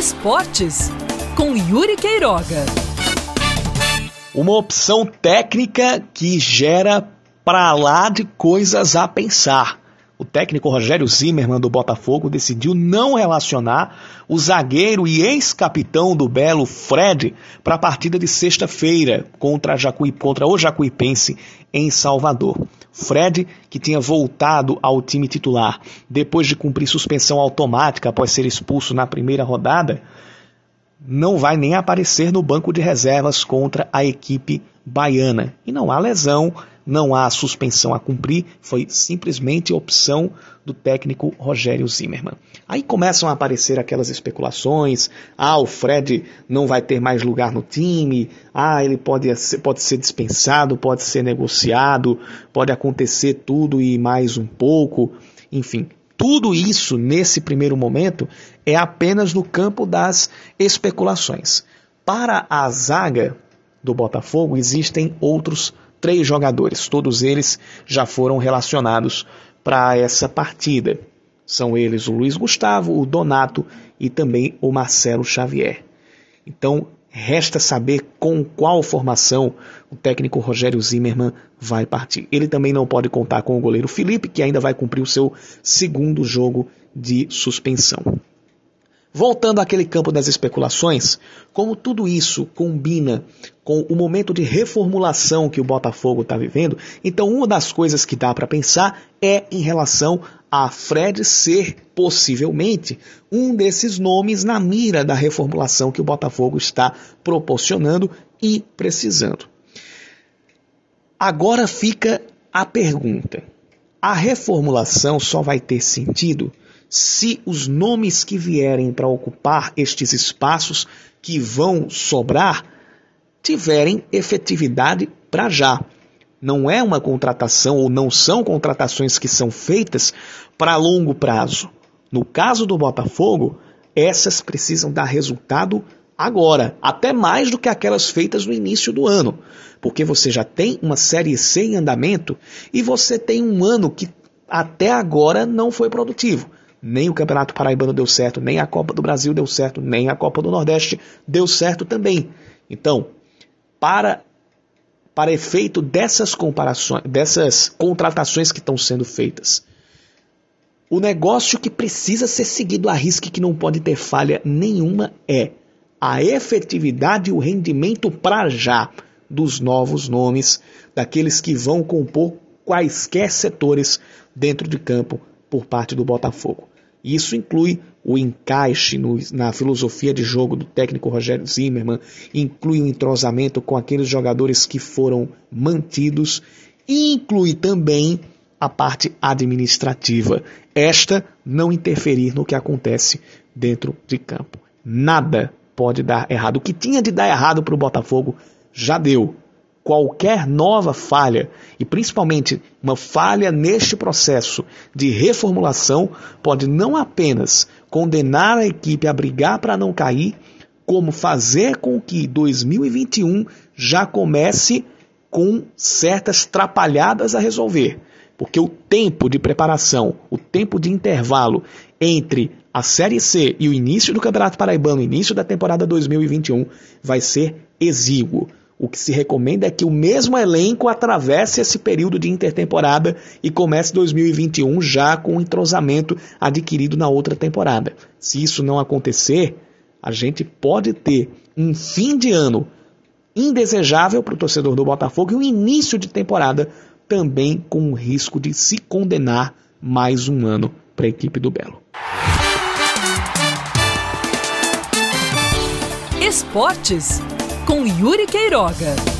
Esportes com Yuri Queiroga. Uma opção técnica que gera para lá de coisas a pensar. O técnico Rogério Zimmermann do Botafogo decidiu não relacionar o zagueiro e ex-capitão do Belo Fred para a partida de sexta-feira contra, contra o Jacuipense em Salvador. Fred, que tinha voltado ao time titular depois de cumprir suspensão automática após ser expulso na primeira rodada, não vai nem aparecer no banco de reservas contra a equipe baiana. E não há lesão, não há suspensão a cumprir, foi simplesmente opção do técnico Rogério Zimmermann. Aí começam a aparecer aquelas especulações: ah, o Fred não vai ter mais lugar no time, ah, ele pode ser, pode ser dispensado, pode ser negociado, pode acontecer tudo e mais um pouco, enfim. Tudo isso, nesse primeiro momento, é apenas no campo das especulações. Para a zaga do Botafogo, existem outros três jogadores. Todos eles já foram relacionados para essa partida. São eles o Luiz Gustavo, o Donato e também o Marcelo Xavier. Então, resta saber com qual formação o técnico Rogério Zimmermann vai partir. Ele também não pode contar com o goleiro Felipe, que ainda vai cumprir o seu segundo jogo de suspensão. Voltando àquele campo das especulações, como tudo isso combina com o momento de reformulação que o Botafogo está vivendo, então uma das coisas que dá para pensar é em relação a Fred ser possivelmente um desses nomes na mira da reformulação que o Botafogo está proporcionando e precisando. Agora fica a pergunta: a reformulação só vai ter sentido se os nomes que vierem para ocupar estes espaços que vão sobrar tiverem efetividade para já. Não é uma contratação ou não são contratações que são feitas para longo prazo. No caso do Botafogo, essas precisam dar resultado agora, até mais do que aquelas feitas no início do ano, porque você já tem uma série C em andamento e você tem um ano que até agora não foi produtivo. Nem o Campeonato Paraibano deu certo, nem a Copa do Brasil deu certo, nem a Copa do Nordeste deu certo também. Então, para para efeito dessas comparações, dessas contratações que estão sendo feitas, o negócio que precisa ser seguido a risco que não pode ter falha nenhuma é a efetividade e o rendimento para já dos novos nomes, daqueles que vão compor quaisquer setores dentro de campo por parte do Botafogo. Isso inclui o encaixe no, na filosofia de jogo do técnico Rogério Zimmermann, inclui o entrosamento com aqueles jogadores que foram mantidos e inclui também a parte administrativa. Esta não interferir no que acontece dentro de campo. Nada pode dar errado. O que tinha de dar errado para o Botafogo já deu qualquer nova falha, e principalmente uma falha neste processo de reformulação, pode não apenas condenar a equipe a brigar para não cair, como fazer com que 2021 já comece com certas trapalhadas a resolver. Porque o tempo de preparação, o tempo de intervalo entre a Série C e o início do Campeonato Paraibano, início da temporada 2021, vai ser exíguo. O que se recomenda é que o mesmo elenco atravesse esse período de intertemporada e comece 2021 já com o entrosamento adquirido na outra temporada. Se isso não acontecer, a gente pode ter um fim de ano indesejável para o torcedor do Botafogo e um início de temporada também com o risco de se condenar mais um ano para a equipe do Belo. Esportes com Yuri Queiroga.